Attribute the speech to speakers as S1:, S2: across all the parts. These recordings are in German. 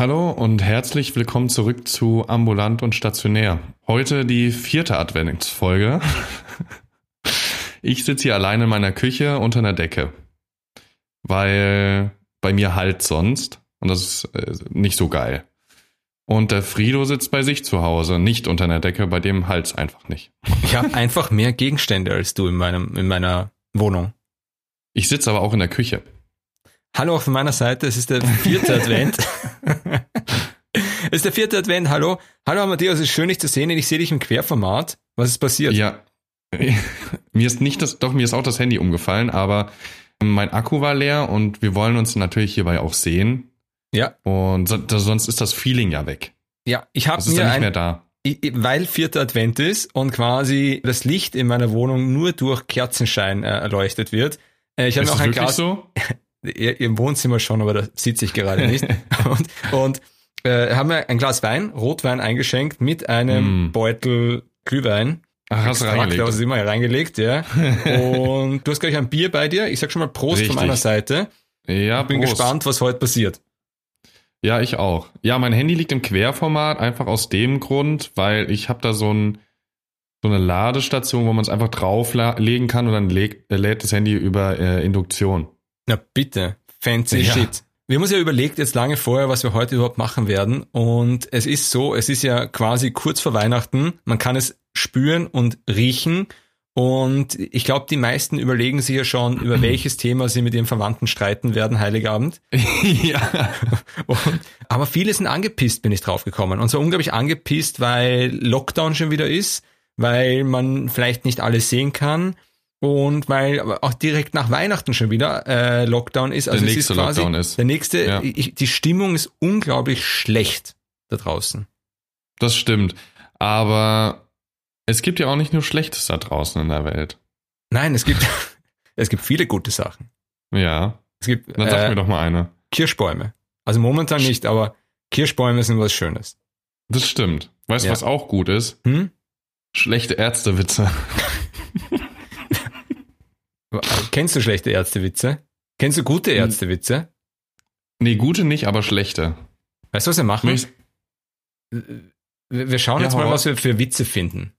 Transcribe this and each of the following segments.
S1: Hallo und herzlich willkommen zurück zu Ambulant und Stationär. Heute die vierte Adventsfolge. Ich sitze hier alleine in meiner Küche unter einer Decke, weil bei mir halt sonst und das ist äh, nicht so geil. Und der Frido sitzt bei sich zu Hause, nicht unter einer Decke, bei dem halt's einfach nicht.
S2: Ich habe einfach mehr Gegenstände als du in meinem in meiner Wohnung.
S1: Ich sitze aber auch in der Küche.
S2: Hallo auch von meiner Seite, es ist der vierte Advent. es ist der vierte Advent, hallo. Hallo Matthäus, es ist schön dich zu sehen, ich sehe dich im Querformat. Was ist passiert?
S1: Ja, mir ist nicht das, doch mir ist auch das Handy umgefallen, aber mein Akku war leer und wir wollen uns natürlich hierbei auch sehen.
S2: Ja.
S1: Und so, sonst ist das Feeling ja weg.
S2: Ja, ich habe mir
S1: ja nicht
S2: ein,
S1: mehr da.
S2: weil vierter Advent ist und quasi das Licht in meiner Wohnung nur durch Kerzenschein äh, erleuchtet wird. Äh, ich habe auch ein Glas
S1: so?
S2: Im Wohnzimmer schon, aber da sitze ich gerade nicht. und und äh, haben wir ein Glas Wein, Rotwein eingeschenkt mit einem
S1: Mm.
S2: Beutel Glühwein.
S1: Ach, hast du reingelegt.
S2: Was immer reingelegt, ja. Und du hast gleich ein Bier bei dir. Ich sag schon mal Prost
S1: Richtig.
S2: von meiner Seite.
S1: Ja,
S2: Bin
S1: Prost.
S2: gespannt, was heute passiert.
S1: Ja, ich auch. Ja, mein Handy liegt im Querformat, einfach aus dem Grund, weil ich habe da so, ein, so eine Ladestation, wo man es einfach drauflegen kann und dann legt, äh, lädt das Handy über äh, Induktion.
S2: Na bitte, fancy
S1: Ja.
S2: shit. Wir haben uns ja überlegt jetzt lange vorher, was wir heute überhaupt machen werden. Und es ist so, es ist ja quasi kurz vor Weihnachten. Man kann es spüren und riechen. Und ich glaube, die meisten überlegen sich ja schon, über welches Thema sie mit ihren Verwandten streiten werden, Heiligabend.
S1: ja.
S2: Und, aber viele sind angepisst, bin ich draufgekommen. Und zwar unglaublich angepisst, weil Lockdown schon wieder ist, weil man vielleicht nicht alles sehen kann und weil auch direkt nach Weihnachten schon wieder äh, Lockdown ist. Also
S1: Der
S2: es
S1: nächste
S2: ist quasi,
S1: Lockdown ist.
S2: Der nächste,
S1: Ja.
S2: ich, die Stimmung ist unglaublich schlecht da draußen.
S1: Das stimmt. Aber es gibt ja auch nicht nur Schlechtes da draußen in der Welt.
S2: Nein, es gibt, es gibt viele gute Sachen.
S1: Ja.
S2: Es gibt
S1: Dann sag
S2: äh,
S1: mir doch mal eine.
S2: Kirschbäume. Also momentan nicht, aber Kirschbäume sind was Schönes.
S1: Das stimmt. Weißt du,
S2: Ja.
S1: was auch gut ist?
S2: Hm?
S1: Schlechte Ärztewitze.
S2: Kennst du schlechte Ärztewitze? Kennst du gute Ärztewitze?
S1: Nee, gute nicht, aber schlechte.
S2: Weißt du, was wir machen?
S1: Möcht-
S2: Wir schauen
S1: Ja,
S2: jetzt mal, was wir für Witze finden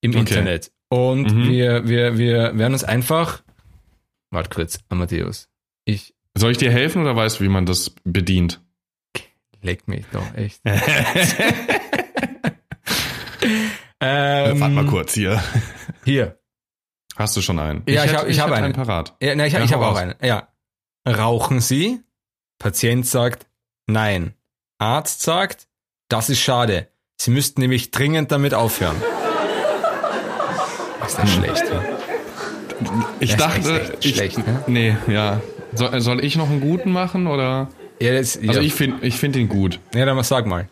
S2: im
S1: Okay.
S2: Internet. Und
S1: Mhm.
S2: wir, wir, wir werden uns einfach. Warte kurz, Amadeus. Ich
S1: Soll ich dir helfen oder weißt du, wie man das bedient?
S2: leg mich doch echt.
S1: Äh,
S2: ähm,
S1: Warte mal kurz hier.
S2: Hier.
S1: Hast du schon einen?
S2: Ja, ich
S1: hätte-
S2: hab- ich hab
S1: hätte
S2: einen.
S1: parat.
S2: Ja, nein, ich,
S1: Ja,
S2: ich habe auch einen. Ja. Rauchen Sie? Patient sagt nein. Arzt sagt, das ist schade. Sie müssten nämlich dringend damit aufhören. Ist das schlecht?
S1: Ich
S2: Das
S1: dachte,
S2: echt
S1: ich,
S2: schlecht, ne?
S1: nee, ja. Soll, soll ich noch einen guten machen oder?
S2: Ja, das,
S1: Also
S2: ja.
S1: ich finde, ich finde ihn gut.
S2: ja, dann sag mal.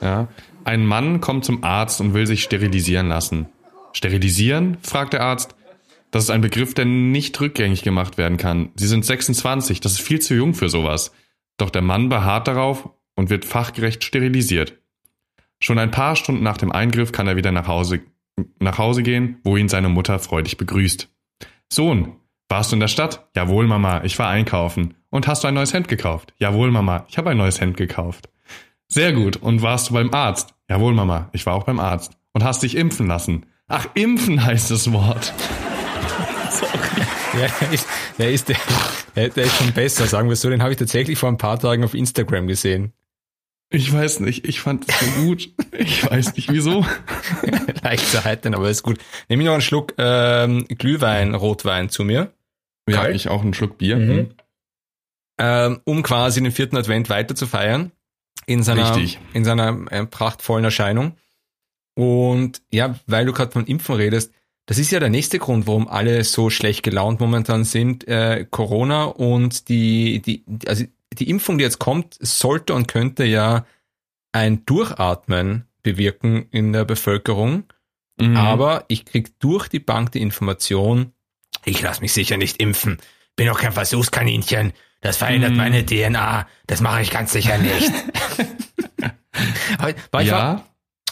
S1: Ja. Ein Mann kommt zum Arzt und will sich sterilisieren lassen. Sterilisieren? fragt der Arzt. Das ist ein Begriff, der nicht rückgängig gemacht werden kann. Sie sind 26, das ist viel zu jung für sowas. Doch der Mann beharrt darauf und wird fachgerecht sterilisiert. Schon ein paar Stunden nach dem Eingriff kann er wieder nach Hause, nach Hause gehen, wo ihn seine Mutter freudig begrüßt. Sohn, warst du in der Stadt? Jawohl, Mama, ich war einkaufen. Und hast du ein neues Hemd gekauft? Jawohl, Mama, ich habe ein neues Hemd gekauft. Sehr gut. Und warst du beim Arzt? Jawohl, Mama, ich war auch beim Arzt. Und hast dich impfen lassen? Ach, impfen heißt das Wort.
S2: Ja, der ist, der ist, der, der ist schon besser, sagen wir so. Den habe ich tatsächlich vor ein paar Tagen auf Instagram gesehen.
S1: Ich weiß nicht, ich fand es so gut. Ich weiß nicht wieso.
S2: Leicht zu heitern, aber ist gut. Nehme ich noch einen Schluck ähm, Glühwein, Rotwein zu mir,
S1: Ja,
S2: Kalt?
S1: ich auch einen Schluck Bier.
S2: Mhm. ähm, um quasi den vierten Advent weiter zu feiern. In seiner,
S1: Richtig.
S2: in seiner äh, prachtvollen Erscheinung. Und ja, weil du gerade von Impfen redest, das ist ja der nächste Grund, warum alle so schlecht gelaunt momentan sind. Äh, Corona und die, die, also die Impfung, die jetzt kommt, sollte und könnte ja ein Durchatmen bewirken in der Bevölkerung.
S1: Mhm.
S2: Aber ich krieg durch die Bank die Information, ich lasse mich sicher nicht impfen. Bin doch kein Versuchskaninchen. Das verändert
S1: Mm.
S2: meine DNA. Das mache ich ganz sicher nicht. war, ich- ich, war,
S1: ja,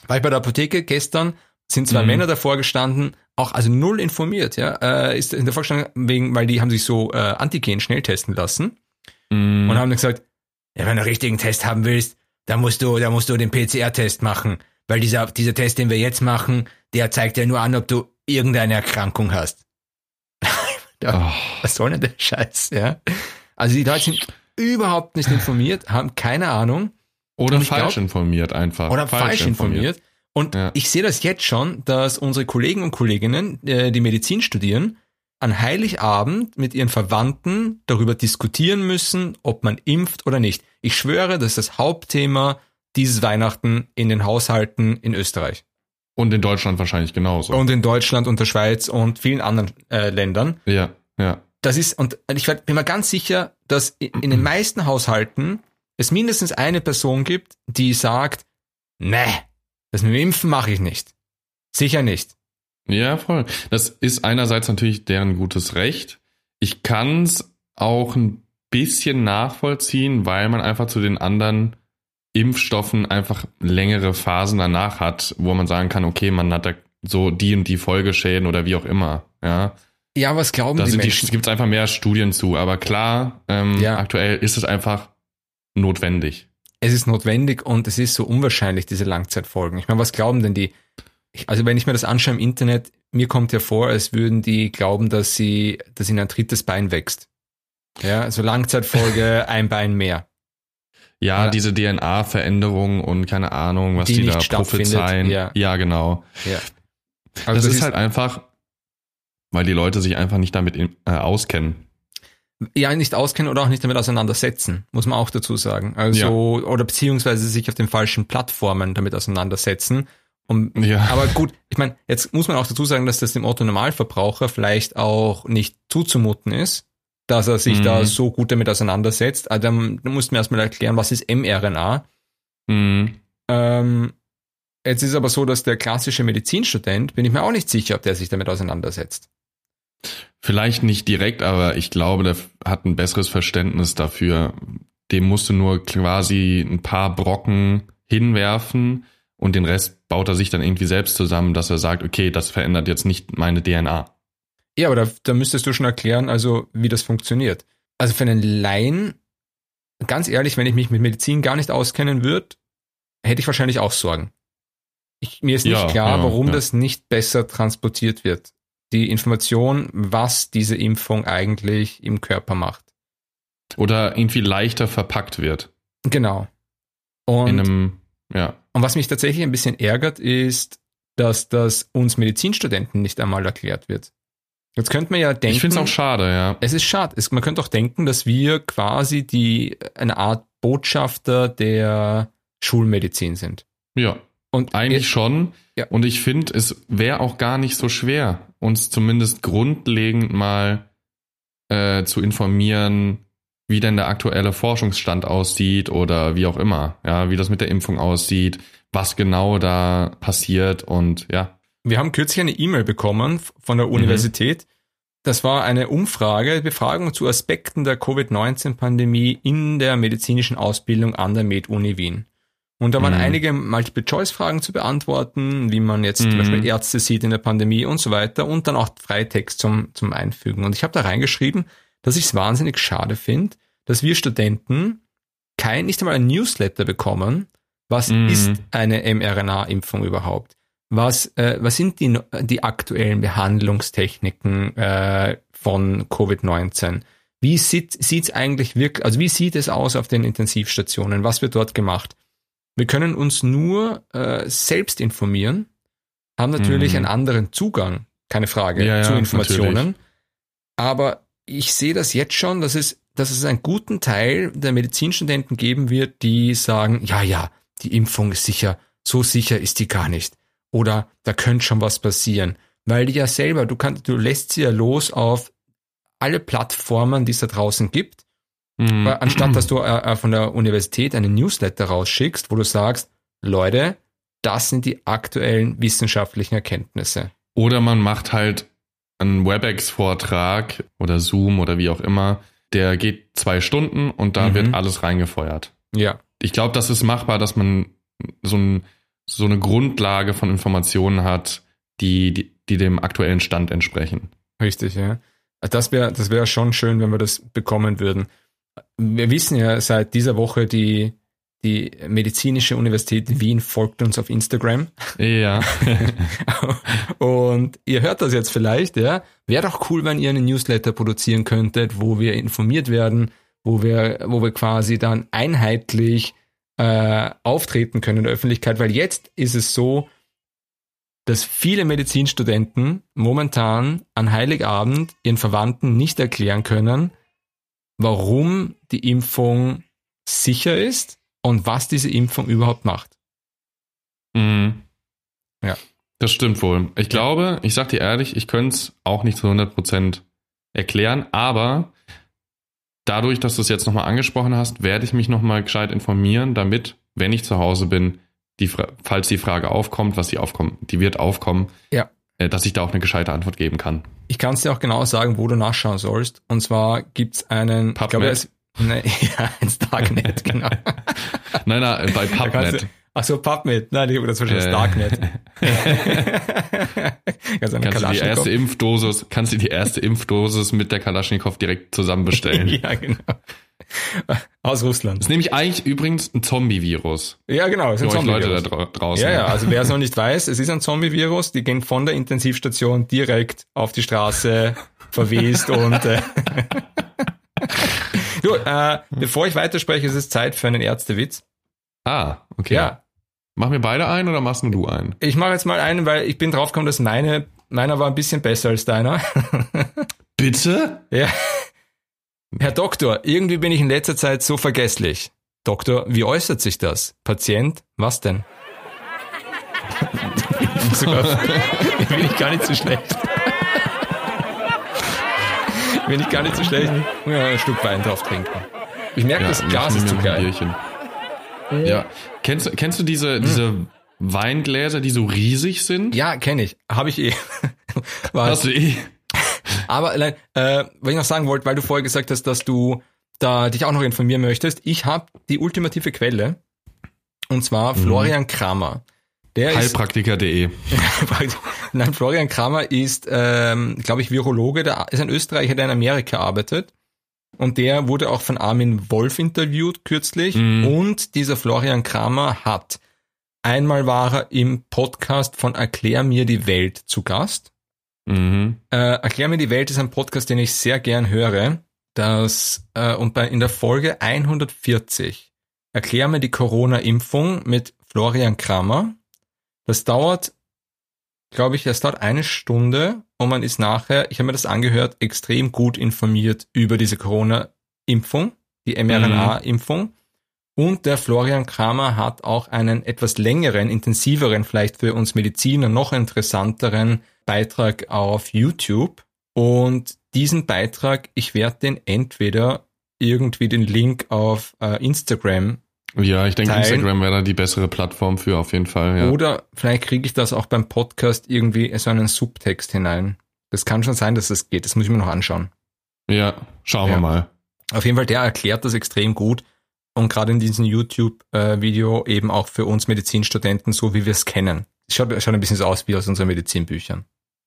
S2: war ich bei der Apotheke gestern, sind zwei
S1: Mhm.
S2: Männer davor gestanden, auch also null informiert, ja, äh, ist in der Vorstellung wegen, weil die haben sich so äh, Antigen schnell testen lassen
S1: Mhm.
S2: und haben dann gesagt, ja, wenn du einen richtigen Test haben willst, da musst du, da musst du den PCR-Test machen, weil dieser, dieser Test, den wir jetzt machen, der zeigt ja nur an, ob du irgendeine Erkrankung hast. oh. Was soll denn der Scheiß, ja? Also die Leute sind überhaupt nicht informiert, haben keine Ahnung.
S1: Oder falsch glaub, informiert einfach.
S2: Oder falsch, falsch informiert. informiert. Und ja. ich sehe das jetzt schon, dass unsere Kollegen und Kolleginnen, äh, die Medizin studieren, an Heiligabend mit ihren Verwandten darüber diskutieren müssen, ob man impft oder nicht. Ich schwöre, das ist das Hauptthema dieses Weihnachten in den Haushalten in Österreich.
S1: Und in Deutschland wahrscheinlich genauso.
S2: Und in Deutschland und der Schweiz und vielen anderen äh, Ländern.
S1: Ja, ja.
S2: Das ist, und ich bin mir ganz sicher, dass in den meisten Haushalten es mindestens eine Person gibt, die sagt, ne, das mit dem Impfen mache ich nicht. Sicher nicht.
S1: Ja, voll. Das ist einerseits natürlich deren gutes Recht. Ich kann es auch ein bisschen nachvollziehen, weil man einfach zu den anderen Impfstoffen einfach längere Phasen danach hat, wo man sagen kann, okay, man hat da so die und die Folgeschäden oder wie auch immer. Ja.
S2: Ja, was glauben da die Menschen?
S1: Es gibt einfach mehr Studien zu, aber klar, ähm, ja. aktuell ist es einfach notwendig.
S2: Es ist notwendig und es ist so unwahrscheinlich, diese Langzeitfolgen. Ich meine, was glauben denn die? Also wenn ich mir das anschaue im Internet, mir kommt ja vor, als würden die glauben, dass sie, dass ihnen ein drittes Bein wächst. Ja, also Langzeitfolge, ein Bein mehr.
S1: Ja, ja. diese DNA-Veränderung und keine Ahnung, was die, die da prophezeien. Ja. ja, genau. Ja. Also das, das ist, ist halt einfach, weil die Leute sich einfach nicht damit in, äh, auskennen.
S2: Ja, nicht auskennen oder auch nicht damit auseinandersetzen, muss man auch dazu sagen. Also, ja. oder beziehungsweise sich auf den falschen Plattformen damit auseinandersetzen. Um, ja. Aber gut, ich meine, jetzt muss man auch dazu sagen, dass das dem Otto Normalverbraucher vielleicht auch nicht zuzumuten ist, dass er sich mhm. da so gut damit auseinandersetzt. Also dann, musst du mir erstmal erklären, was ist mRNA? Mhm. Ähm, jetzt ist aber so, dass der klassische Medizinstudent, bin ich mir auch nicht sicher, ob der sich damit auseinandersetzt.
S1: Vielleicht nicht direkt, aber ich glaube, der hat ein besseres Verständnis dafür. Dem musst du nur quasi ein paar Brocken hinwerfen und den Rest baut er sich dann irgendwie selbst zusammen, dass er sagt, okay, das verändert jetzt nicht meine DNA.
S2: Ja, aber da, da müsstest du schon erklären, also wie das funktioniert. Also für einen Laien, ganz ehrlich, wenn ich mich mit Medizin gar nicht auskennen würde, hätte ich wahrscheinlich auch Sorgen. Ich, mir ist nicht ja, klar, ja, warum ja. das nicht besser transportiert wird. Die Information, was diese Impfung eigentlich im Körper macht.
S1: Oder irgendwie leichter verpackt wird.
S2: Genau.
S1: Und, In einem, ja.
S2: und was mich tatsächlich ein bisschen ärgert, ist, dass das uns Medizinstudenten nicht einmal erklärt wird. Jetzt könnte man ja denken.
S1: Ich finde es auch schade, ja.
S2: Es ist schade. Es, man könnte auch denken, dass wir quasi die eine Art Botschafter der Schulmedizin sind.
S1: Ja. Und eigentlich jetzt, schon. Ja. Und ich finde, es wäre auch gar nicht so schwer, uns zumindest grundlegend mal äh, zu informieren, wie denn der aktuelle Forschungsstand aussieht oder wie auch immer. Ja, wie das mit der Impfung aussieht, was genau da passiert und ja.
S2: Wir haben kürzlich eine E-Mail bekommen von der mhm. Universität. Mhm. Das war eine Umfrage, Befragung zu Aspekten der Covid-19-Pandemie in der medizinischen Ausbildung an der Med-Uni Wien. Und da waren mhm. einige Multiple-Choice-Fragen zu beantworten, wie man jetzt mhm. zum Beispiel Ärzte sieht in der Pandemie und so weiter und dann auch Freitext zum, zum Einfügen. Und ich habe da reingeschrieben, dass ich es wahnsinnig schade finde, dass wir Studenten kein, nicht einmal ein Newsletter bekommen, was mhm. ist eine mRNA-Impfung überhaupt? was, äh, was sind die, die aktuellen Behandlungstechniken äh, von Covid-19? Wie sieht es eigentlich wirklich, also wie sieht es aus auf den Intensivstationen? Was wird dort gemacht? Wir können uns nur äh, selbst informieren, haben natürlich mhm. einen anderen Zugang, keine Frage, ja, zu Informationen. Natürlich. Aber ich sehe das jetzt schon, dass es, dass es einen guten Teil der Medizinstudenten geben wird, die sagen, ja, ja, die Impfung ist sicher, so sicher ist die gar nicht oder da könnte schon was passieren. Weil die ja selber, du kannst, du lässt sie ja los auf alle Plattformen, die es da draußen gibt. Mhm. Anstatt dass du äh, äh, von der Universität einen Newsletter rausschickst, wo du sagst, Leute, das sind die aktuellen wissenschaftlichen Erkenntnisse.
S1: Oder man macht halt einen WebEx-Vortrag oder Zoom oder wie auch immer, der geht zwei Stunden und da mhm. wird alles reingefeuert.
S2: Ja.
S1: Ich glaube, das ist machbar, dass man so ein so eine Grundlage von Informationen hat, die, die, die dem aktuellen Stand entsprechen.
S2: Richtig, ja. Das wäre das wäre schon schön, wenn wir das bekommen würden. Wir wissen ja seit dieser Woche die, die Medizinische Universität Wien folgt uns auf Instagram.
S1: Ja.
S2: Und ihr hört das jetzt vielleicht, ja. Wäre doch cool, wenn ihr einen Newsletter produzieren könntet, wo wir informiert werden, wo wir, wo wir quasi dann einheitlich äh, auftreten können in der Öffentlichkeit, weil jetzt ist es so, dass viele Medizinstudenten momentan an Heiligabend ihren Verwandten nicht erklären können, warum die Impfung sicher ist und was diese Impfung überhaupt macht.
S1: Mhm.
S2: Ja.
S1: Das stimmt wohl. Ich glaube, ich sag dir ehrlich, ich könnte es auch nicht zu 100% erklären, aber dadurch, dass du es jetzt nochmal angesprochen hast, werde ich mich nochmal gescheit informieren, damit, wenn ich zu Hause bin, die, falls die Frage aufkommt, was die aufkommt, die wird aufkommen,
S2: Ja.
S1: Äh, dass ich da auch eine gescheite Antwort geben kann.
S2: Ich kann es dir auch genau sagen, wo du nachschauen sollst. Und zwar gibt's einen, ich
S1: PubMed.
S2: glaube, es, ne, ja, ins Darknet, genau.
S1: Nein, nein, bei
S2: kannst
S1: PubMed.
S2: Ach so, PubMed, nein, das war schon das
S1: Äh.
S2: Darknet. Ganz eine
S1: Kannst du die erste Impfdosis, kannst du die erste Impfdosis mit der Kalaschnikow direkt zusammen bestellen.
S2: ja, genau. Aus Russland.
S1: Das ist nämlich eigentlich übrigens ein Zombie-Virus.
S2: Ja, genau, es ist ein
S1: euch Leute da draußen.
S2: Ja, ja, also wer es noch nicht weiß, es ist ein Zombie-Virus, die gehen von der Intensivstation direkt auf die Straße, verwest und äh, du, äh, bevor ich weiterspreche, ist es Zeit für einen Ärztewitz.
S1: Ah, okay.
S2: Ja,
S1: Mach mir beide ein oder machst nur du ein?
S2: ich mache jetzt mal einen, weil ich bin draufgekommen, dass meine, meiner war ein bisschen besser als deiner.
S1: Bitte?
S2: Ja. Herr Doktor, irgendwie bin ich in letzter Zeit so vergesslich. Doktor, wie äußert sich das? Patient, was denn? Sogar, bin ich gar nicht so schlecht. Bin ich gar nicht so schlecht. Ja, ein Stück Wein drauf trinken. Ich merke, das
S1: ich
S2: Glas ist zu geil.
S1: Bierchen. Ja. Kennst, du- kennst du diese, diese Weingläser, die so riesig sind?
S2: Ja, kenne ich. Habe ich eh. War,
S1: Hast du eh?
S2: Aber allein, äh, was ich noch sagen wollte, weil du vorher gesagt hast, dass du da dich auch noch informieren möchtest, ich habe die ultimative Quelle und zwar Florian Kramer. Der
S1: Heilpraktiker.de.
S2: nein, Florian Kramer ist, ähm, glaube ich, Virologe, der ist ein Österreicher, der in Amerika arbeitet. Und der wurde auch von Armin Wolf interviewt kürzlich.
S1: Mhm.
S2: Und dieser Florian Kramer hat einmal war er im Podcast von Erklär mir die Welt zu Gast.
S1: Mhm.
S2: Äh, Erklär mir die Welt ist ein Podcast, den ich sehr gern höre. Das, äh, und bei, in der Folge 140 Erklär mir die Corona-Impfung mit Florian Kramer. Das dauert, glaube ich, das dauert eine Stunde und man ist nachher, ich habe mir das angehört, extrem gut informiert über diese Corona-Impfung, die mRNA-Impfung. Und der Florian Kramer hat auch einen etwas längeren, intensiveren, vielleicht für uns Mediziner noch interessanteren Beitrag auf YouTube. Und diesen Beitrag, ich werde den entweder irgendwie den Link auf äh, Instagram
S1: Ja, ich denke,
S2: Teilen.
S1: Instagram wäre da die bessere Plattform für auf jeden Fall. Ja.
S2: oder vielleicht kriege ich das auch beim Podcast irgendwie so einen Subtext hinein. Das kann schon sein, dass das geht. Das muss ich mir noch anschauen.
S1: ja, schauen
S2: Ja.
S1: wir mal.
S2: Auf jeden Fall, der erklärt das extrem gut. Und gerade in diesem YouTube-Video eben auch für uns Medizinstudenten, so wie wir es kennen. Schaut, schaut ein bisschen so aus wie aus unseren Medizinbüchern.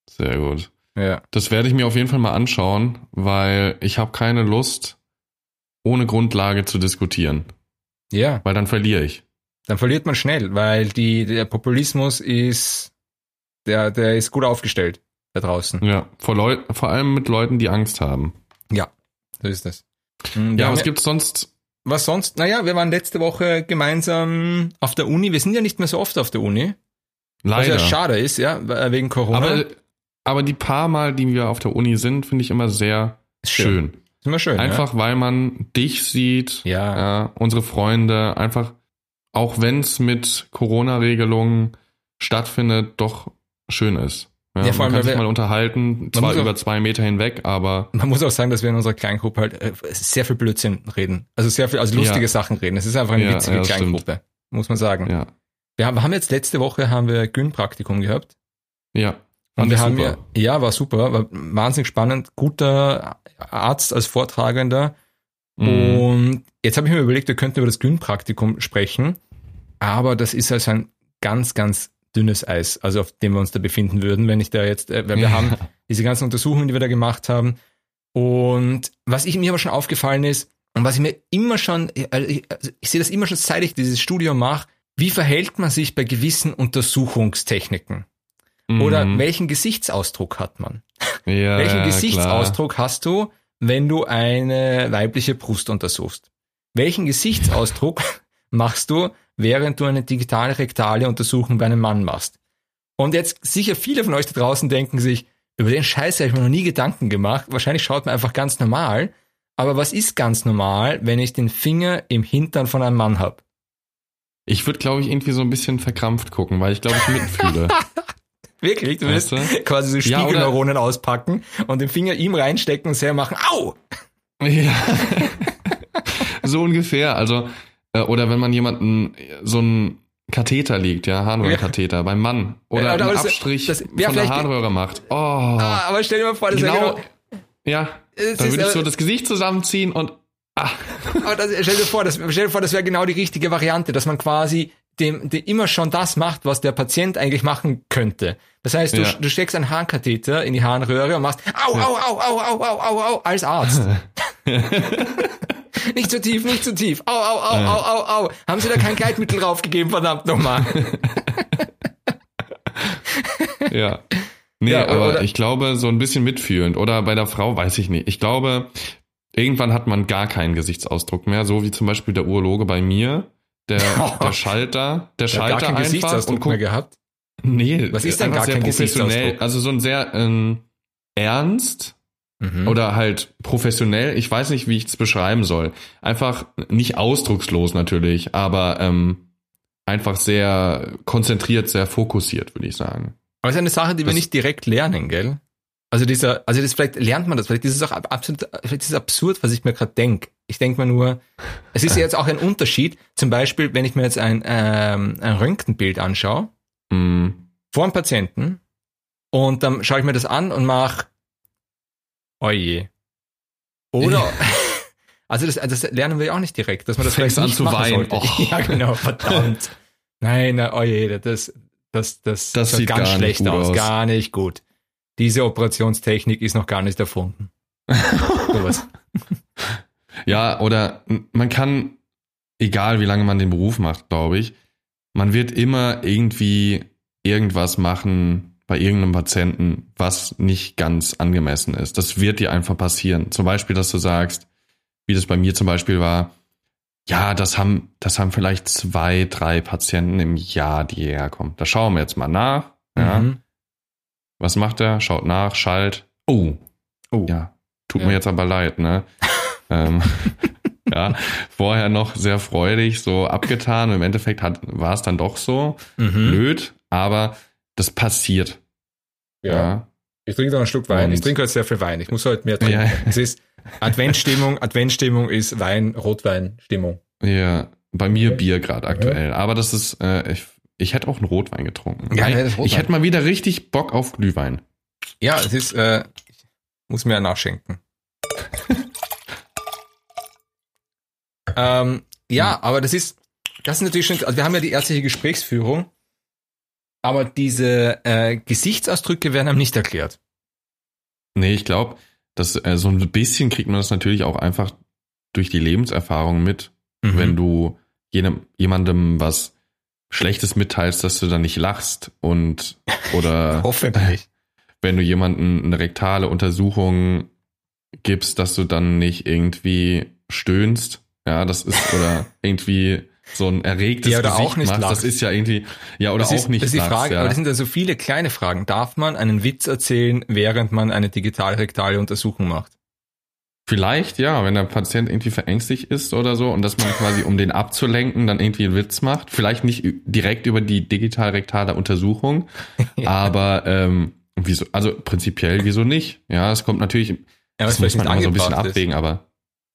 S1: Sehr gut.
S2: Ja.
S1: Das werde ich mir auf jeden Fall mal anschauen, weil ich habe keine Lust, ohne Grundlage zu diskutieren.
S2: Ja,
S1: Weil dann verliere ich.
S2: dann verliert man schnell, weil die, der Populismus ist, der, der ist gut aufgestellt da draußen.
S1: Ja, vor, Leu vor allem mit Leuten, die Angst haben.
S2: Ja, so ist das. Wir
S1: Ja, was gibt's sonst?
S2: was sonst? Naja, wir waren letzte Woche gemeinsam auf der Uni. Wir sind ja nicht mehr so oft auf der Uni. Was
S1: Leider.
S2: ja schade ist, ja, wegen Corona.
S1: aber, aber die paar Mal, die wir auf der Uni sind, finde ich immer sehr
S2: Ist
S1: schön.
S2: Ist immer schön.
S1: Einfach, weil man dich sieht,
S2: Ja.
S1: ja, unsere Freunde, einfach, auch wenn es mit Corona-Regelungen stattfindet, doch schön ist. Ja,
S2: Ja, vor allem,
S1: man kann sich mal unterhalten, zwar
S2: muss auch-
S1: über zwei Meter hinweg, aber
S2: Ja. Man muss auch sagen, dass wir in unserer Kleingruppe halt äh, sehr viel Blödsinn reden. Also sehr viel, also lustige
S1: Ja.
S2: Sachen reden. Es ist einfach eine
S1: Ja,
S2: witzige
S1: ja,
S2: Kleingruppe. Muss man sagen.
S1: ja.
S2: Wir haben, haben jetzt letzte Woche haben wir Gyn-Praktikum gehabt.
S1: Ja.
S2: Und wir haben ja, ja, war super, war wahnsinnig spannend, guter Arzt als Vortragender.
S1: Mhm.
S2: Und jetzt habe ich mir überlegt, wir könnten über das Gyn-Praktikum sprechen, aber das ist also ein ganz, ganz dünnes Eis, also auf dem wir uns da befinden würden, wenn ich da jetzt, äh, weil wir haben diese ganzen Untersuchungen, die wir da gemacht haben. Und was ich mir aber schon aufgefallen ist, Und was ich mir immer schon, also ich, also ich sehe das immer schon, seit ich dieses Studium mache, wie verhält man sich bei gewissen Untersuchungstechniken? Oder
S1: Mhm.
S2: welchen Gesichtsausdruck hat man?
S1: ja,
S2: welchen
S1: ja,
S2: Gesichtsausdruck hast du, wenn du eine weibliche Brust untersuchst? Welchen Gesichtsausdruck machst du, während du eine digitale rektale Untersuchung bei einem Mann machst? Und jetzt sicher viele von euch da draußen denken sich, über den Scheiß habe ich mir noch nie Gedanken gemacht. Wahrscheinlich schaut man einfach ganz normal. Aber was ist ganz normal, wenn ich den Finger im Hintern von einem Mann habe?
S1: Ich würde, glaube ich, irgendwie so ein bisschen verkrampft gucken, weil ich glaube, ich mitfühle.
S2: Wirklich? Du willst
S1: Weißt du?
S2: quasi so
S1: Ja,
S2: Spiegelneuronen auspacken und den Finger ihm reinstecken und selber machen, au!
S1: ja. so ungefähr. Also, äh, oder wenn man jemanden so einen Katheter liegt, ja, Harnröhrenkatheter beim Mann. Oder
S2: Ja,
S1: einen
S2: das-
S1: Abstrich
S2: das- ja,
S1: von der Harnröhre macht. Oh.
S2: Ah, aber stell dir mal vor, das wäre
S1: genau.
S2: genau,
S1: Ja.
S2: Es
S1: Dann
S2: ist,
S1: würde ich
S2: äh,
S1: so das Gesicht zusammenziehen und ah.
S2: Aber das, stell dir vor, das, stell dir vor, das wäre genau die richtige Variante, dass man quasi dem, dem immer schon das macht, was der Patient eigentlich machen könnte. Das heißt, du,
S1: Ja.
S2: du steckst einen Harnkatheter in die Harnröhre und machst au, au, au, au, au, au, au, au, als Arzt. nicht zu tief, nicht zu tief. Au, au, au, au, au, au. Haben Sie da kein Gleitmittel draufgegeben, verdammt nochmal.
S1: Ja. Nee,
S2: Ja,
S1: aber
S2: oder-
S1: ich glaube, so ein bisschen mitfühlend. Oder bei der Frau weiß ich nicht. Ich glaube, irgendwann hat man gar keinen Gesichtsausdruck mehr, so wie zum Beispiel der Urologe bei mir. Der, der Schalter, der
S2: hab gar
S1: Schalter
S2: keinen
S1: einfach und guckt,
S2: mehr gehabt.
S1: Nee,
S2: Was ist denn gar kein
S1: professionell. Also so ein sehr ähm, ernst
S2: Mhm.
S1: oder halt professionell. Ich weiß nicht, wie ich es beschreiben soll. Einfach nicht ausdruckslos natürlich, aber ähm, einfach sehr konzentriert, sehr fokussiert, würde ich sagen.
S2: Aber es ist eine Sache, die wir
S1: Das-
S2: nicht direkt lernen, gell? Also dieser, also das vielleicht lernt man das, vielleicht ist es auch ab- absolut, vielleicht ist es absurd, was ich mir gerade denke. Ich denke mir nur, es ist ja jetzt auch ein Unterschied. Zum Beispiel, wenn ich mir jetzt ein, ähm, ein Röntgenbild anschaue
S1: Mm,
S2: vor einem Patienten und dann schaue ich mir das an und mache, oje. Oder, also das, das lernen wir ja auch nicht direkt, dass man das
S1: Fängst
S2: vielleicht
S1: an
S2: nicht
S1: zu
S2: machen
S1: weinen. Oh.
S2: Ja, genau, verdammt. Nein, na, oje, das, das, das,
S1: Das
S2: schaut
S1: sieht
S2: ganz
S1: gar nicht
S2: schlecht
S1: gut
S2: aus,
S1: aus.
S2: gar nicht gut. Diese Operationstechnik ist noch gar nicht erfunden. Sowas.
S1: Ja, oder man kann, egal wie lange man den Beruf macht, glaube ich, man wird immer irgendwie irgendwas machen bei irgendeinem Patienten, was nicht ganz angemessen ist. Das wird dir einfach passieren. Zum Beispiel, dass du sagst, wie das bei mir zum Beispiel war, ja, das haben, das haben vielleicht zwei, drei Patienten im Jahr, die hierher kommen. Da schauen wir jetzt mal nach. Ja.
S2: Mhm.
S1: Was macht er? Schaut nach, schalt. Oh,
S2: Oh.
S1: ja, tut
S2: Ja.
S1: mir jetzt aber leid, ne? Ähm, ja, vorher noch sehr freudig, so abgetan. Im Endeffekt hat, war es dann doch so
S2: Mhm.
S1: blöd, aber das passiert. Ja.
S2: Ich trinke noch einen Schluck Wein.
S1: Und-
S2: ich trinke heute sehr viel Wein. Ich muss heute mehr trinken.
S1: Ja.
S2: Es ist Adventstimmung. Adventstimmung ist Wein, Rotweinstimmung.
S1: Ja, bei mir. Bier gerade aktuell. Aber das ist, äh, ich, ich hätte auch einen Rotwein getrunken.
S2: Ja, das Rotwein.
S1: ich hätte mal wieder richtig Bock auf Glühwein.
S2: Ja, es ist, äh, ich muss mir ja nachschenken. ähm, ja, aber das ist, das ist natürlich schon, also wir haben ja die ärztliche Gesprächsführung, aber diese äh, Gesichtsausdrücke werden einem nicht erklärt.
S1: Nee, ich glaube, dass äh, so ein bisschen kriegt man das natürlich auch einfach durch die Lebenserfahrung mit.
S2: Mhm.
S1: wenn du jenem, jemandem was Schlechtes mitteilst, dass du dann nicht lachst und oder
S2: Hoffentlich.
S1: wenn du jemanden eine rektale Untersuchung gibst, dass du dann nicht irgendwie stöhnst, ja, das ist oder irgendwie so ein erregtes
S2: Ja, oder
S1: Gesicht
S2: auch nicht
S1: machst, das
S2: lachst.
S1: ist ja irgendwie ja oder
S2: das
S1: auch
S2: ist,
S1: nicht
S2: das ist die
S1: lachst,
S2: Frage,
S1: ja.
S2: aber das sind ja so viele kleine Fragen. Darf man einen Witz erzählen, während man eine digital-rektale Untersuchung macht?
S1: Vielleicht, ja, wenn der Patient irgendwie verängstigt ist oder so und dass man quasi, um den abzulenken, dann irgendwie einen Witz macht. Vielleicht nicht direkt über die digital-rektale Untersuchung,
S2: Ja.
S1: aber ähm, wieso, also prinzipiell wieso nicht? Ja, es kommt natürlich,
S2: Ja,
S1: das muss man immer so ein bisschen
S2: ist.
S1: abwägen, aber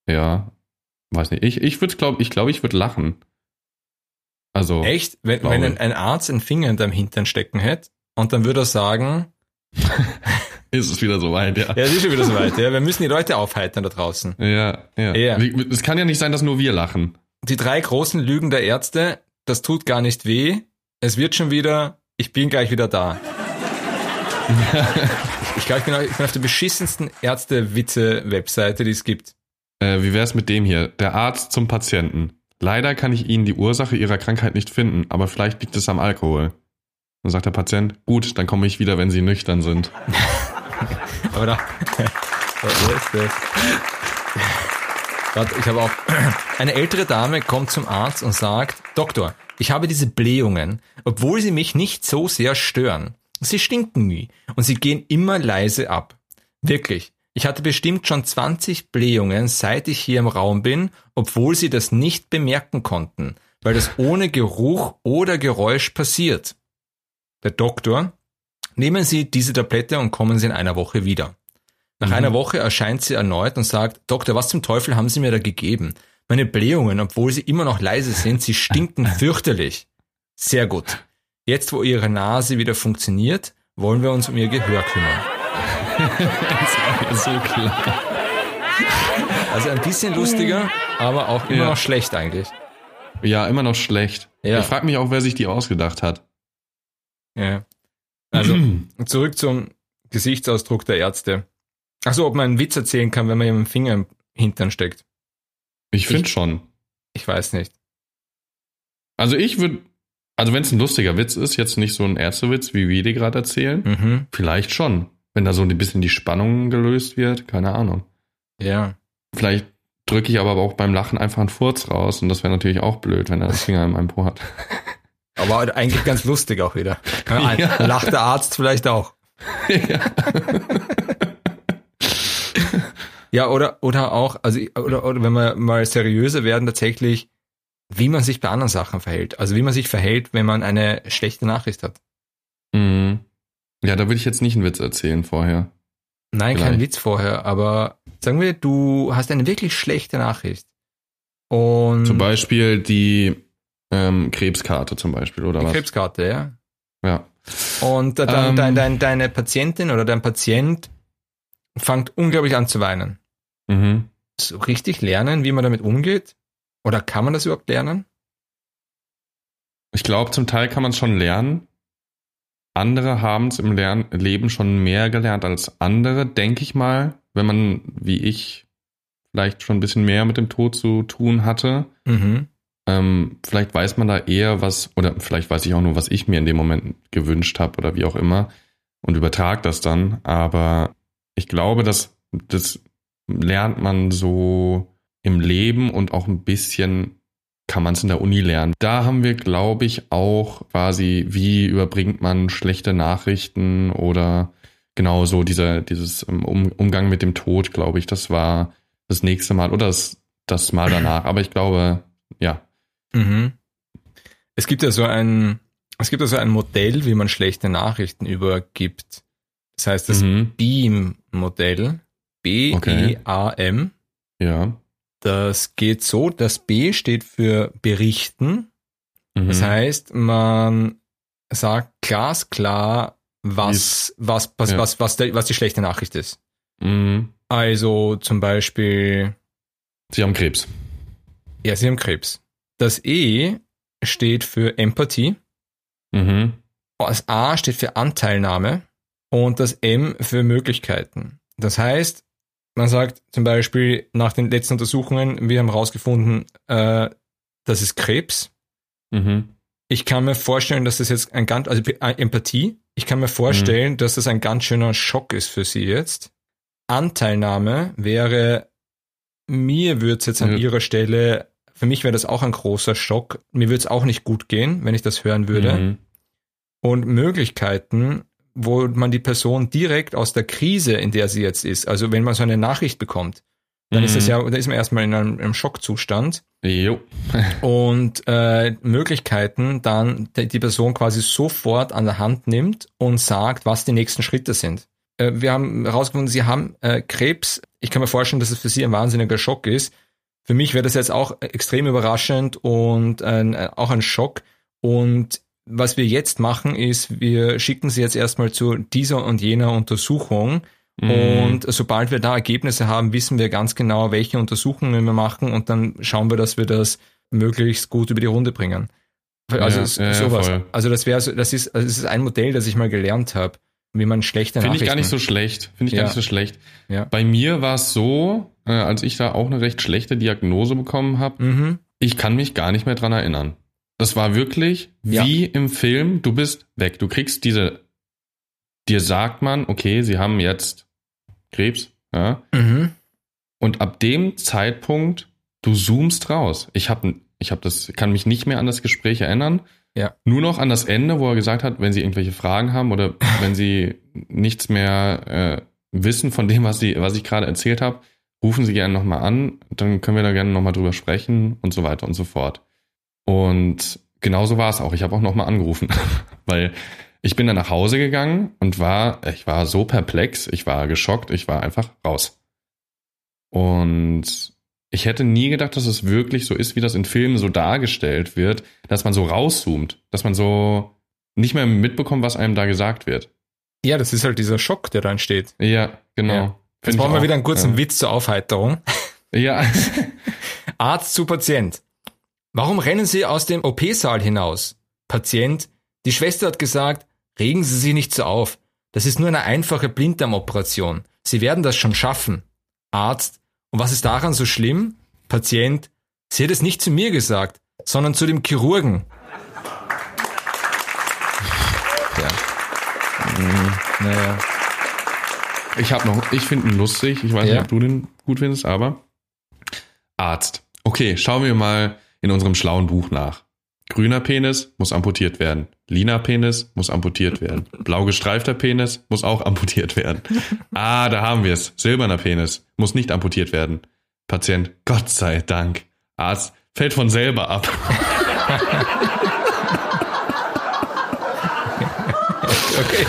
S1: ja, weiß nicht. Ich, ich würde glaube, ich glaube, ich würde lachen. Also,
S2: Echt? Wenn,
S1: Glaube
S2: wenn ein, ein Arzt einen Finger in deinem Hintern stecken hätte und dann würde er sagen,
S1: ist es wieder soweit, ja.
S2: ja, es ist schon wieder soweit, ja, wir müssen die Leute aufheitern da draußen.
S1: Ja, ja.
S2: Ja.
S1: Es kann ja nicht sein, dass nur wir lachen.
S2: Die drei großen Lügen der Ärzte, das tut gar nicht weh, es wird schon wieder, ich bin gleich wieder da. ich glaube, ich bin, auf- ich bin auf der beschissensten Ärzte-Witze-Webseite, die es gibt.
S1: Äh, wie wär's mit dem hier? Der Arzt zum Patienten. Leider kann ich Ihnen die Ursache Ihrer Krankheit nicht finden, aber vielleicht liegt es am Alkohol. Dann sagt der Patient, gut, dann komme ich wieder, wenn Sie nüchtern sind.
S2: Da. Wer ist das? Warte, ich habe auch. Eine ältere Dame kommt zum Arzt und sagt, Doktor, ich habe diese Blähungen, obwohl sie mich nicht so sehr stören. Sie stinken nie und sie gehen immer leise ab. Wirklich. Ich hatte bestimmt schon 20 Blähungen, seit ich hier im Raum bin, obwohl sie das nicht bemerken konnten, weil das ohne Geruch oder Geräusch passiert. Der Doktor, nehmen Sie diese Tablette und kommen Sie in einer Woche wieder. Nach
S1: Mhm.
S2: einer Woche erscheint sie erneut und sagt, Doktor, was zum Teufel haben Sie mir da gegeben? Meine Blähungen, obwohl sie immer noch leise sind, sie stinken fürchterlich. Sehr gut. Jetzt, wo Ihre Nase wieder funktioniert, wollen wir uns um Ihr Gehör kümmern.
S1: so klar.
S2: Also ein bisschen lustiger, aber auch immer
S1: Ja.
S2: noch schlecht eigentlich.
S1: Ja, immer noch schlecht.
S2: Ja.
S1: Ich frage mich auch, wer sich die ausgedacht hat.
S2: Ja. Also zurück zum Gesichtsausdruck der Ärzte. Achso, ob man einen Witz erzählen kann, wenn man ihm einen Finger im Hintern steckt.
S1: Ich finde schon.
S2: Ich weiß nicht.
S1: Also ich würde, also wenn es ein lustiger Witz ist, jetzt nicht so ein Ärztewitz, wie wir die gerade erzählen,
S2: Mhm.
S1: vielleicht schon. Wenn da so ein bisschen die Spannung gelöst wird, keine Ahnung.
S2: Ja.
S1: Vielleicht drücke ich aber auch beim Lachen einfach einen Furz raus und das wäre natürlich auch blöd, wenn er das Finger in meinem Po hat.
S2: Aber eigentlich ganz lustig auch wieder. Ja.
S1: Ja.
S2: Lacht der Arzt vielleicht auch. Ja, oder, oder auch, also, oder, oder wenn wir mal seriöser werden, tatsächlich, wie man sich bei anderen Sachen verhält. Also wie man sich verhält, wenn man eine schlechte Nachricht hat.
S1: Mhm. Ja, da würde ich jetzt nicht einen Witz erzählen vorher.
S2: Nein, kein
S1: Vielleicht.
S2: Witz vorher, aber sagen wir, du hast eine wirklich schlechte Nachricht. Und
S1: Zum Beispiel die ähm, Krebskarte zum Beispiel, oder
S2: die
S1: was?
S2: Krebskarte, ja.
S1: Ja.
S2: Und dann
S1: Ähm.
S2: dein, dein, deine Patientin oder dein Patient fängt unglaublich an zu weinen.
S1: Mhm.
S2: So richtig lernen, wie man damit umgeht? Oder kann man das überhaupt lernen?
S1: Ich glaube, zum Teil kann man es schon lernen. Andere haben es im Lern Leben schon mehr gelernt als andere, denke ich mal, wenn man, wie ich, vielleicht schon ein bisschen mehr mit dem Tod zu tun hatte.
S2: Mhm.
S1: Ähm, vielleicht weiß man da eher was, oder vielleicht weiß ich auch nur, was ich mir in dem Moment gewünscht habe oder wie auch immer und übertrage das dann. Aber ich glaube, dass das lernt man so im Leben und auch ein bisschen kann man es in der Uni lernen. Da haben wir, glaube ich, auch quasi, wie überbringt man schlechte Nachrichten oder genau so dieser, dieses ähm, um, Umgang mit dem Tod, glaube ich, das war das nächste Mal oder das, das Mal danach. Aber ich glaube, ja,
S2: Mhm. Es gibt ja so ein, es gibt ja so ein Modell, wie man schlechte Nachrichten übergibt. Das heißt das
S1: Mhm.
S2: BEAM-Modell. B-E-A-M.
S1: Ja.
S2: Das geht so, das B steht für berichten.
S1: Mhm.
S2: Das heißt, man sagt glasklar, was, was, was,
S1: Ja.
S2: was, was, der, was die schlechte Nachricht ist.
S1: Mhm.
S2: Also zum Beispiel,
S1: Sie haben Krebs.
S2: ja, Sie haben Krebs. Das E steht für Empathie.
S1: Mhm.
S2: Das A steht für Anteilnahme und das M für Möglichkeiten. Das heißt, man sagt zum Beispiel nach den letzten Untersuchungen, wir haben herausgefunden, äh, das ist Krebs.
S1: Mhm.
S2: Ich kann mir vorstellen, dass das jetzt ein ganz, also äh, Empathie, ich kann mir vorstellen, dass das ein ganz schöner Schock ist für Sie jetzt. Anteilnahme wäre, mir würde es jetzt an
S1: Ja.
S2: Ihrer Stelle, für mich wäre das auch ein großer Schock. Mir würde es auch nicht gut gehen, wenn ich das hören würde.
S1: Mhm.
S2: und Möglichkeiten, wo man die Person direkt aus der Krise, in der sie jetzt ist, also wenn man so eine Nachricht bekommt, dann ist das
S1: Mhm.
S2: ja, da ist man erstmal in einem, einem Schockzustand
S1: Jo.
S2: und äh, Möglichkeiten dann die die Person quasi sofort an der Hand nimmt und sagt, was die nächsten Schritte sind. Äh, wir haben herausgefunden, sie haben äh, Krebs. Ich kann mir vorstellen, dass es für sie ein wahnsinniger Schock ist. Für mich wäre das jetzt auch extrem überraschend und ein, äh, auch ein Schock. Und was wir jetzt machen, ist, wir schicken sie jetzt erstmal zu dieser und jener Untersuchung.
S1: Mhm.
S2: Und sobald wir da Ergebnisse haben, wissen wir ganz genau, welche Untersuchungen wir machen und dann schauen wir, dass wir das möglichst gut über die Runde bringen. Also
S1: Ja, ja, ja,
S2: sowas.
S1: voll.
S2: Also das wäre so, das ist, also das ist ein Modell, das ich mal gelernt habe. wie man schlechte
S1: Finde ich gar nicht so schlecht. Finde ich
S2: Ja.
S1: gar nicht so schlecht.
S2: Ja.
S1: Bei mir war es so, äh, als ich da auch eine recht schlechte Diagnose bekommen habe,
S2: Mhm.
S1: ich kann mich gar nicht mehr dran erinnern. Das war wirklich
S2: Ja.
S1: wie im Film, du bist weg. Du kriegst diese, dir sagt man, okay, sie haben jetzt Krebs, ja.
S2: Mhm.
S1: Und ab dem Zeitpunkt, du zoomst raus. Ich habe ich hab das, kann mich nicht mehr an das Gespräch erinnern.
S2: Ja.
S1: Nur noch an das Ende, wo er gesagt hat, wenn Sie irgendwelche Fragen haben oder wenn Sie nichts mehr äh, wissen von dem, was, Sie, was ich gerade erzählt habe, rufen Sie gerne nochmal an, dann können wir da gerne nochmal drüber sprechen und so weiter und so fort. Und genauso war es auch. Ich habe auch nochmal angerufen, weil ich bin dann nach Hause gegangen und war, ich war so perplex, ich war geschockt, ich war einfach raus. Und ich hätte nie gedacht, dass es wirklich so ist, wie das in Filmen so dargestellt wird, dass man so rauszoomt, dass man so nicht mehr mitbekommt, was einem da gesagt wird.
S2: Ja, das ist halt dieser Schock, der da entsteht.
S1: Ja, genau.
S2: Ja. Jetzt brauchen wir wieder einen kurzen
S1: ja.
S2: Witz zur Aufheiterung.
S1: Ja,
S2: Arzt zu Patient. Warum rennen Sie aus dem OP-Saal hinaus? Patient. Die Schwester hat gesagt, regen Sie sich nicht so auf. Das ist nur eine einfache Blinddarmoperation. Sie werden das schon schaffen. Arzt. Und was ist daran so schlimm? Patient. Sie hat es nicht zu mir gesagt, sondern zu dem Chirurgen. Ja. Mhm. Naja.
S1: ich habe noch, ich finde ihn lustig. Ich weiß
S2: Ja.
S1: nicht, ob du den gut findest, aber Arzt. Okay, schauen wir mal in unserem schlauen Buch nach. Grüner Penis muss amputiert werden. Lila Penis muss amputiert werden. Blau gestreifter Penis muss auch amputiert werden. Ah, da haben wir es. Silberner Penis muss nicht amputiert werden. Patient, Gott sei Dank. Arzt, fällt von selber ab.
S2: Okay.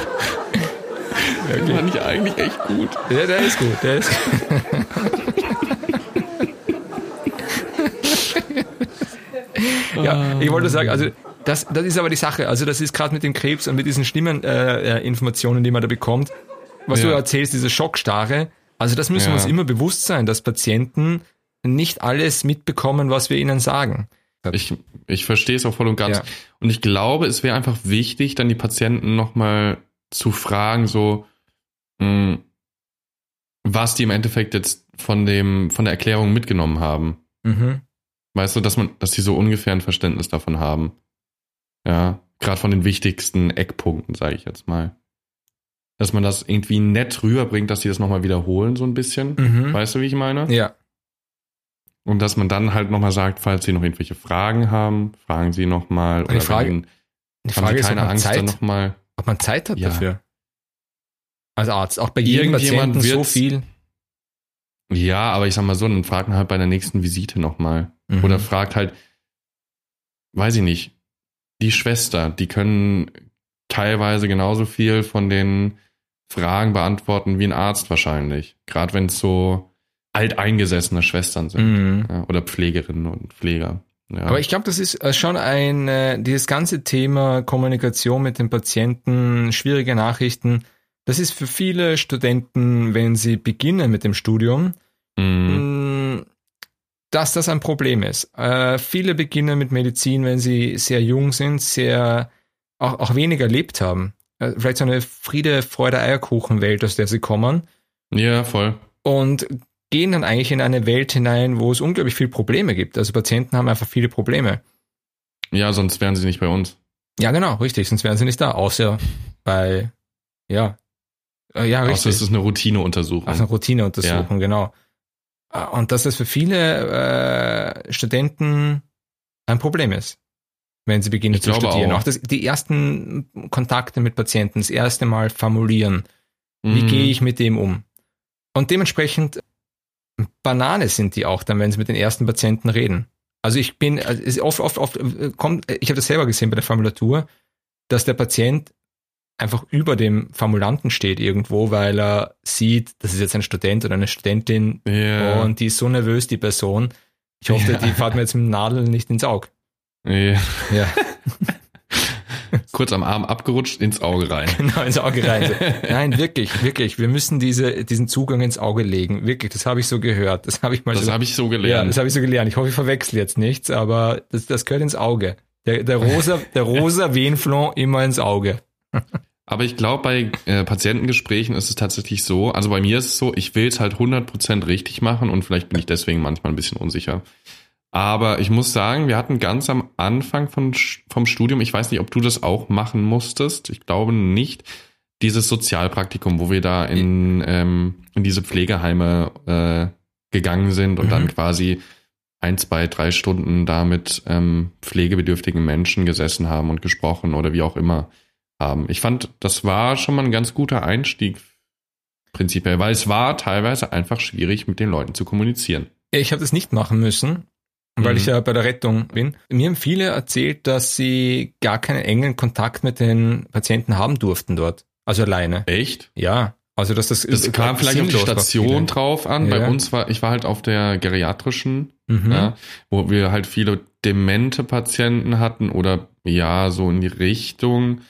S1: Den fand ich eigentlich echt gut.
S2: Ja, der ist gut. Der ist ja, ich wollte sagen, also das, das ist aber die Sache. Also das ist gerade mit dem Krebs und mit diesen schlimmen äh, äh, Informationen, die man da bekommt. Was du
S1: Ja.
S2: erzählst, diese Schockstarre. Also das müssen wir
S1: Ja.
S2: uns immer bewusst sein, dass Patienten nicht alles mitbekommen, was wir ihnen sagen.
S1: Ich, ich verstehe es auch voll und ganz.
S2: Ja.
S1: Und ich glaube, es wäre einfach wichtig, dann die Patienten nochmal zu fragen, so, mh, was die im Endeffekt jetzt von dem, von der Erklärung mitgenommen haben.
S2: Mhm.
S1: Weißt du, dass man, dass sie so ungefähr ein Verständnis davon haben. Ja, gerade von den wichtigsten Eckpunkten, sage ich jetzt mal. Dass man das irgendwie nett rüberbringt, dass sie das nochmal wiederholen, so ein bisschen.
S2: Mhm.
S1: Weißt du, wie ich meine?
S2: Ja.
S1: Und dass man dann halt nochmal sagt, falls sie noch irgendwelche Fragen haben, fragen sie nochmal.
S2: die Frage- Die
S1: haben
S2: Frage ist, ob
S1: keine
S2: man,
S1: Angst,
S2: Zeit,
S1: nochmal.
S2: ob man Zeit hat
S1: Ja.
S2: dafür. Als Arzt. Auch bei jedem Patienten so viel.
S1: Ja, aber ich sag mal so, dann fragt man halt bei der nächsten Visite nochmal.
S2: Mhm.
S1: Oder fragt halt, weiß ich nicht, die Schwester, die können teilweise genauso viel von den Fragen beantworten wie ein Arzt wahrscheinlich. Gerade wenn es so alteingesessene Schwestern sind.
S2: Mhm.
S1: Ja, oder Pflegerinnen und Pfleger. Ja.
S2: Aber ich glaube, das ist äh, schon ein, äh, dieses ganze Thema Kommunikation mit den Patienten, schwierige Nachrichten, das ist für viele Studenten, wenn sie beginnen mit dem Studium,
S1: Mhm.
S2: Dass das ein Problem ist. Äh, viele beginnen mit Medizin, wenn sie sehr jung sind, sehr auch, auch weniger erlebt haben. Äh, vielleicht so eine Friede, Freude, Eierkuchenwelt, aus der sie kommen
S1: Ja, voll.
S2: und gehen dann eigentlich in eine Welt hinein, wo es unglaublich viele Probleme gibt. Also Patienten haben einfach viele Probleme.
S1: Ja, sonst wären sie nicht bei uns.
S2: Ja, genau, richtig, sonst wären sie nicht da, außer bei, ja, äh, ja,
S1: Außer
S2: richtig,
S1: es ist eine Routineuntersuchung.
S2: auf eine Routineuntersuchung, genau. Äh, Und dass das für viele äh, Studenten ein Problem ist, wenn sie beginnen
S1: Ich
S2: zu studieren.
S1: auch.
S2: Auch das, die ersten Kontakte mit Patienten, das erste Mal formulieren, wie
S1: Mhm.
S2: gehe ich mit dem um? Und dementsprechend Banane sind die auch dann, wenn sie mit den ersten Patienten reden. Also ich bin, also oft, oft, oft äh, kommt, ich habe das selber gesehen bei der Formulatur, dass der Patient einfach über dem Formulanten steht irgendwo, weil er sieht, das ist jetzt ein Student oder eine Studentin
S1: Ja.
S2: und die ist so nervös, die Person. Ich hoffe,
S1: Ja.
S2: die fährt mir jetzt mit dem Nadel nicht ins Auge.
S1: ja.
S2: Ja,
S1: Kurz am Arm abgerutscht, ins Auge rein.
S2: genau ins Auge rein. Nein, wirklich, wirklich. Wir müssen diese, diesen Zugang ins Auge legen. Wirklich, das habe ich so gehört. Das habe ich mal
S1: Das
S2: so
S1: habe ich so
S2: Ja,
S1: gelernt.
S2: das habe ich so gelernt. Ich hoffe, ich verwechsel jetzt nichts, aber das, das gehört ins Auge. Der, der rosa, der rosa Venflon immer ins Auge.
S1: Aber ich glaube, bei äh, Patientengesprächen ist es tatsächlich so, also bei mir ist es so, ich will es halt 100% richtig machen und vielleicht bin ich deswegen manchmal ein bisschen unsicher. Aber ich muss sagen, wir hatten ganz am Anfang von, vom Studium, ich weiß nicht, ob du das auch machen musstest, ich glaube nicht, dieses Sozialpraktikum, wo wir da in, ähm, in diese Pflegeheime äh, gegangen sind und mhm. dann quasi ein, zwei, drei Stunden da mit ähm, pflegebedürftigen Menschen gesessen haben und gesprochen oder wie auch immer haben. Ich fand, das war schon mal ein ganz guter Einstieg prinzipiell, weil es war teilweise einfach schwierig, mit den Leuten zu kommunizieren.
S2: Ich habe das nicht machen müssen, weil mhm. ich ja bei der Rettung bin. Mir haben viele erzählt, dass sie gar keinen engen Kontakt mit den Patienten haben durften dort. Also alleine.
S1: Echt?
S2: Ja. Also dass das,
S1: das kam vielleicht auf die Station drauf an. Ja. Bei uns war, ich war halt auf der geriatrischen, mhm. ja, wo wir halt viele demente Patienten hatten oder ja, so in die Richtung.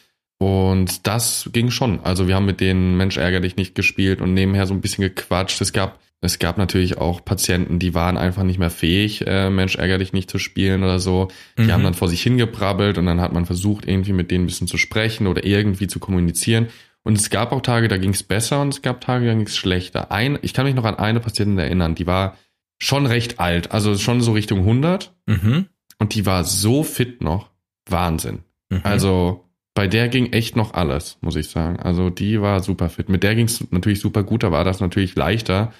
S1: Und das ging schon. Also wir haben mit denen Mensch ärgerlich nicht gespielt und nebenher so ein bisschen gequatscht. Es gab, es gab natürlich auch Patienten, die waren einfach nicht mehr fähig, äh, Mensch ärgerlich nicht zu spielen oder so. Die mhm. haben dann vor sich hingebrabbelt und dann hat man versucht, irgendwie mit denen ein bisschen zu sprechen oder irgendwie zu kommunizieren. Und es gab auch Tage, da ging es besser und es gab Tage, da ging es schlechter. Ein, ich kann mich noch an eine Patientin erinnern, die war schon recht alt, also schon so Richtung 100. Mhm. Und die war so fit noch. Wahnsinn. Mhm. Also bei der ging echt noch alles, muss ich sagen. Also die war super fit. Mit der ging es natürlich super gut, da war das natürlich leichter.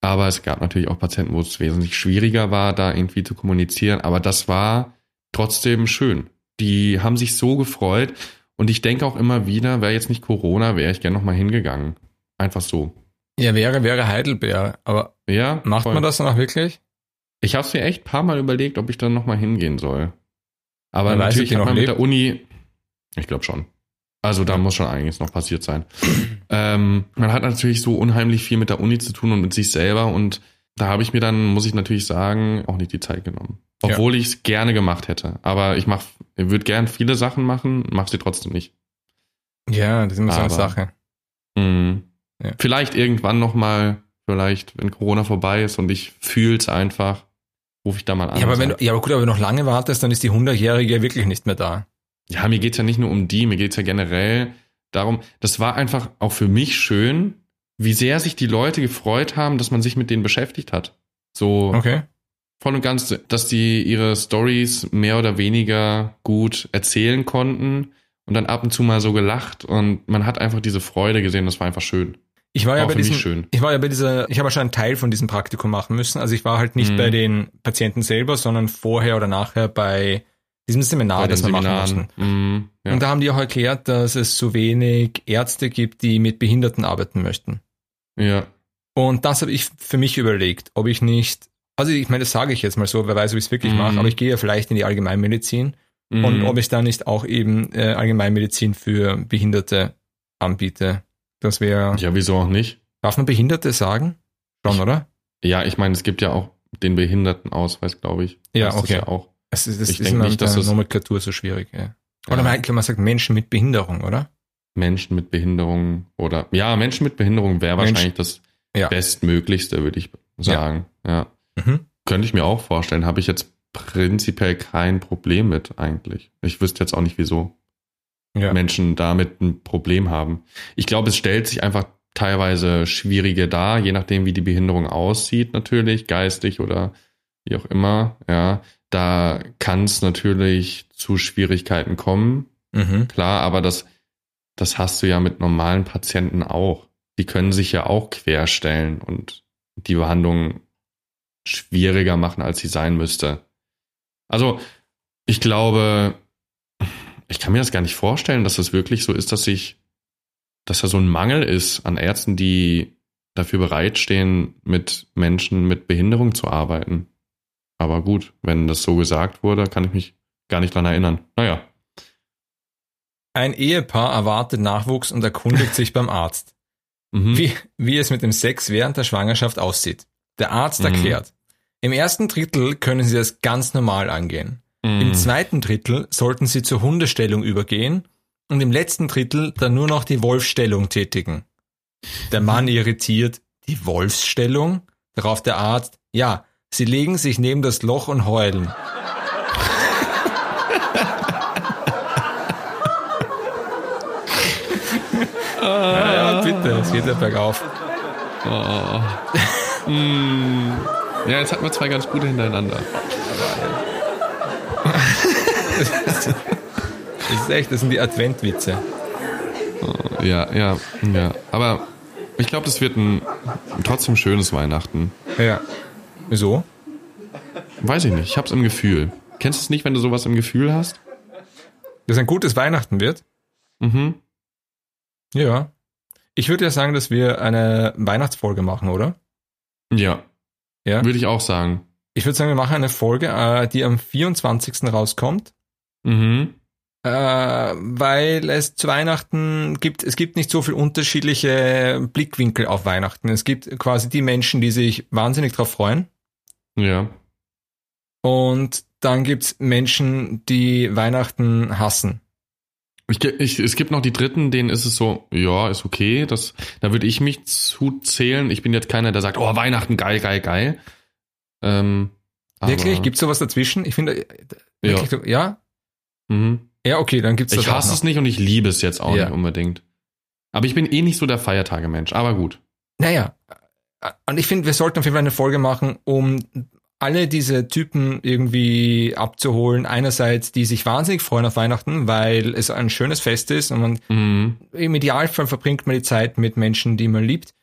S1: Aber es gab natürlich auch Patienten, wo es wesentlich schwieriger war, da irgendwie zu kommunizieren. Aber das war trotzdem schön. Die haben sich so gefreut. Und ich denke auch immer wieder, wäre jetzt nicht Corona, wäre ich gerne nochmal hingegangen. Einfach so.
S2: Ja, wäre, wäre Heidelbeer. Aber ja, macht voll. man das dann auch wirklich?
S1: Ich habe es mir echt ein paar Mal überlegt, ob ich dann nochmal hingehen soll. Aber Man natürlich hat man mit der Uni, ich glaube schon. Also da muss schon einiges noch passiert sein. ähm, man hat natürlich so unheimlich viel mit der Uni zu tun und mit sich selber und da habe ich mir dann, muss ich natürlich sagen, auch nicht die Zeit genommen. Obwohl ja. ich es gerne gemacht hätte. Aber ich mach, ich würde gern viele Sachen machen, mache sie trotzdem nicht.
S2: Ja, das ist immer so eine Sache.
S1: Mh, ja. Vielleicht irgendwann nochmal, vielleicht, wenn Corona vorbei ist und ich fühl's einfach, rufe ich da mal an.
S2: Ja, aber wenn du, ja, aber gut, aber wenn du noch lange wartest, dann ist die 100-Jährige wirklich nicht mehr da.
S1: Ja, mir geht's ja nicht nur um die, mir geht's ja generell darum, das war einfach auch für mich schön, wie sehr sich die Leute gefreut haben, dass man sich mit denen beschäftigt hat. So
S2: okay.
S1: voll und ganz, dass die ihre Stories mehr oder weniger gut erzählen konnten und dann ab und zu mal so gelacht und man hat einfach diese Freude gesehen, das war einfach schön.
S2: Ich war ja bei diesem, schön. ich war ja bei dieser, ich habe schon einen Teil von diesem Praktikum machen müssen. Also ich war halt nicht mhm. bei den Patienten selber, sondern vorher oder nachher bei diesem Seminar, das wir Seminaren. machen mussten. Mhm, ja. Und da haben die auch erklärt, dass es zu wenig Ärzte gibt, die mit Behinderten arbeiten möchten.
S1: Ja.
S2: Und das habe ich für mich überlegt, ob ich nicht, also ich meine, das sage ich jetzt mal so, wer weiß, ob ich es wirklich mhm. mache, aber ich gehe ja vielleicht in die Allgemeinmedizin mhm. und ob ich da nicht auch eben äh, Allgemeinmedizin für Behinderte anbiete. Das wäre.
S1: Ja, wieso auch nicht?
S2: Darf man Behinderte sagen? Schon, ich, oder?
S1: Ja, ich meine, es gibt ja auch den Behindertenausweis, glaube ich.
S2: Ja, das okay.
S1: ja auch.
S2: Es ist, das ich denke nicht, dass das Nomenklatur so schwierig. Ja. Oder ja. man, man sagt Menschen mit Behinderung, oder?
S1: Menschen mit Behinderung oder ja, Menschen mit Behinderung wäre wahrscheinlich das ja. bestmöglichste, würde ich sagen. Ja. ja. Mhm. Könnte ich mir auch vorstellen. Habe ich jetzt prinzipiell kein Problem mit eigentlich. Ich wüsste jetzt auch nicht, wieso ja. Menschen damit ein Problem haben. Ich glaube, es stellt sich einfach teilweise schwierige dar, je nachdem, wie die Behinderung aussieht, natürlich, geistig oder wie auch immer. Ja, da kann es natürlich zu Schwierigkeiten kommen. Mhm. Klar, aber das das hast du ja mit normalen Patienten auch. Die können sich ja auch querstellen und die Behandlung schwieriger machen, als sie sein müsste. Also, ich glaube, ich kann mir das gar nicht vorstellen, dass es wirklich so ist, dass sich, dass da so ein Mangel ist an Ärzten, die dafür bereitstehen, mit Menschen mit Behinderung zu arbeiten. Aber gut, wenn das so gesagt wurde, kann ich mich gar nicht dran erinnern. Naja.
S2: Ein Ehepaar erwartet Nachwuchs und erkundigt sich beim Arzt, mhm. wie, wie es mit dem Sex während der Schwangerschaft aussieht. Der Arzt mhm. erklärt, im ersten Drittel können Sie das ganz normal angehen. Mhm. Im zweiten Drittel sollten Sie zur Hundestellung übergehen und im letzten Drittel dann nur noch die Wolfsstellung tätigen. Der Mann irritiert, die Wolfsstellung? Darauf der Arzt, ja, Sie legen sich neben das Loch und heulen. Ja, ja, bitte, es geht ja bergauf.
S1: Mm. Ja, jetzt hatten wir zwei ganz gute hintereinander.
S2: Das ist echt, das sind die Adventwitze.
S1: Ja, ja, ja. Aber ich glaube, das wird ein trotzdem schönes Weihnachten.
S2: Ja. Wieso?
S1: Weiß ich nicht. Ich hab's im Gefühl. Kennst du es nicht, wenn du sowas im Gefühl hast?
S2: Dass ein gutes Weihnachten wird?
S1: Mhm.
S2: Ja. Ich würde ja sagen, dass wir eine Weihnachtsfolge machen, oder?
S1: Ja.
S2: Ja.
S1: Würde ich auch sagen.
S2: Ich würde sagen, wir machen eine Folge, äh, die am 24. rauskommt.
S1: Mhm.
S2: Äh, weil es zu Weihnachten gibt, es gibt nicht so viel unterschiedliche Blickwinkel auf Weihnachten. Es gibt quasi die Menschen, die sich wahnsinnig drauf freuen.
S1: Ja.
S2: Und dann gibt's Menschen, die Weihnachten hassen.
S1: Ich, ich, es gibt noch die Dritten, denen ist es so, ja, ist okay. Das, da würde ich mich zu zählen. Ich bin jetzt keiner, der sagt, oh, Weihnachten, geil, geil, geil. Ähm,
S2: Wirklich? Gibt's sowas dazwischen? Ich finde, äh,
S1: Ja.
S2: ja?
S1: Mhm.
S2: Ja, okay, dann gibt's das
S1: Ich hasse es nicht und ich liebe es jetzt auch
S2: Ja.
S1: nicht unbedingt. Aber ich bin eh nicht so der Feiertage-Mensch. Aber gut.
S2: Naja, und ich finde, wir sollten auf jeden Fall eine Folge machen, um alle diese Typen irgendwie abzuholen. Einerseits, die sich wahnsinnig freuen auf Weihnachten, weil es ein schönes Fest ist und man
S1: Mhm.
S2: im Idealfall verbringt man die Zeit mit Menschen, die man liebt.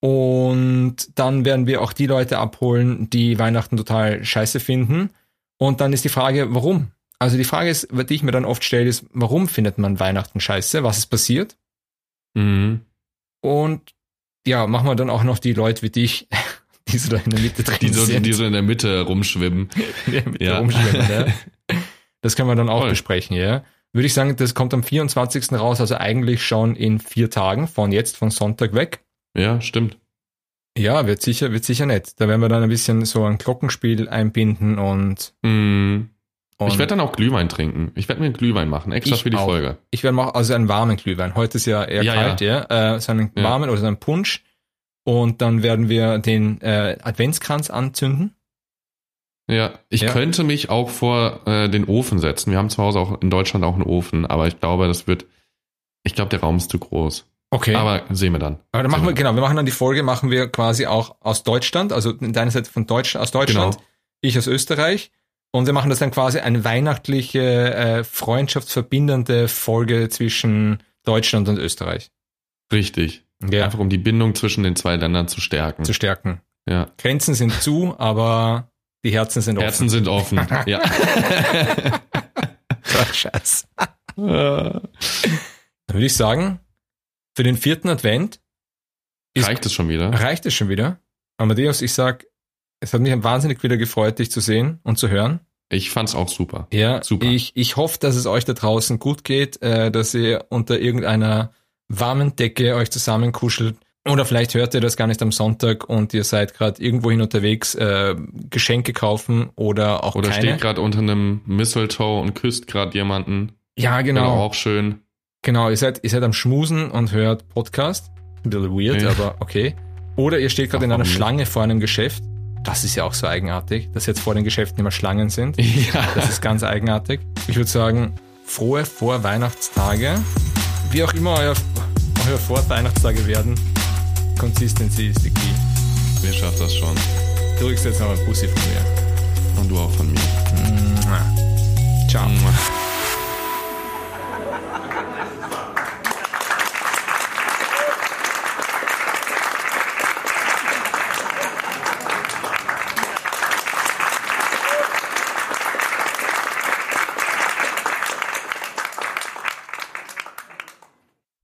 S2: Und dann werden wir auch die Leute abholen, die Weihnachten total scheiße finden. Und dann ist die Frage, warum? Also die Frage ist, die ich mir dann oft stelle, ist, warum findet man Weihnachten scheiße? Was ist passiert?
S1: Mhm.
S2: Und ja, machen wir dann auch noch die Leute wie dich, die so da in der Mitte drin
S1: Die so,
S2: sind.
S1: die so in der Mitte rumschwimmen.
S2: die mit
S1: Ja.
S2: rumschwimmen, ja. Das können wir dann auch
S1: Voll.
S2: besprechen, ja. Würde ich sagen, das kommt am 24. raus, also eigentlich schon in vier Tagen von jetzt, von Sonntag weg.
S1: Ja, stimmt.
S2: Ja, wird sicher, wird sicher nett. Da werden wir dann ein bisschen so ein Glockenspiel einbinden und,
S1: Mhm.
S2: Und
S1: Ich werde dann auch Glühwein trinken. Ich werde mir einen Glühwein machen, extra für die
S2: auch.
S1: Folge.
S2: ich werde mal also einen warmen Glühwein. Heute ist ja eher
S1: Ja,
S2: kalt, ja. Äh, so einen
S1: Ja.
S2: warmen oder so einen Punsch. Und dann werden wir den äh, Adventskranz anzünden.
S1: Ja, ich
S2: Ja.
S1: könnte mich auch vor äh, den Ofen setzen. Wir haben zu Hause auch in Deutschland auch einen Ofen, aber ich glaube, das wird. Ich glaube, der Raum ist zu groß.
S2: Okay.
S1: Aber sehen wir dann.
S2: Aber dann machen wir,
S1: Sehen
S2: genau, wir machen dann die Folge, machen wir quasi auch aus Deutschland, also deine Seite von Deutschland, aus Deutschland,
S1: Genau.
S2: ich aus Österreich. Und wir machen das dann quasi eine weihnachtliche, äh, freundschaftsverbindende Folge zwischen Deutschland und Österreich.
S1: Richtig.
S2: Ja,
S1: Einfach um die Bindung zwischen den zwei Ländern zu stärken.
S2: zu stärken.
S1: ja.
S2: Grenzen sind zu, aber die Herzen sind offen.
S1: Herzen sind offen. ja.
S2: Oh, Scheiß. Dann würde ich sagen, für den vierten Advent Ist-
S1: Reicht es schon wieder?
S2: reicht es schon wieder. Amadeus, ich sag, es hat mich wahnsinnig wieder gefreut, dich zu sehen und zu hören.
S1: Ich fand's auch super.
S2: Ja,
S1: Super.
S2: Ich, ich hoffe, dass es euch da draußen gut geht, äh, dass ihr unter irgendeiner warmen Decke euch zusammenkuschelt. Oder vielleicht hört ihr das gar nicht am Sonntag und ihr seid gerade irgendwohin unterwegs, äh, Geschenke kaufen oder auch
S1: Oder
S2: keine.
S1: steht gerade unter einem Mistletoe und küsst gerade jemanden.
S2: ja,
S1: Genau.
S2: genau.
S1: auch schön.
S2: Genau, ihr seid, ihr seid am Schmusen und hört Podcast. Ein bisschen weird,
S1: Ja.
S2: aber okay. Oder ihr steht gerade in einer? Schlange vor einem Geschäft. Das ist ja auch so eigenartig, dass jetzt vor den Geschäften immer Schlangen sind.
S1: Ja.
S2: Das ist ganz eigenartig. Ich würde sagen, frohe Vorweihnachtstage. Wie auch immer euer, euer Vorweihnachtstage werden, Consistency ist die Key.
S1: Wer schafft das schon?
S2: Du kriegst jetzt noch ein Pussy von mir.
S1: Und du auch von mir.
S2: Ciao.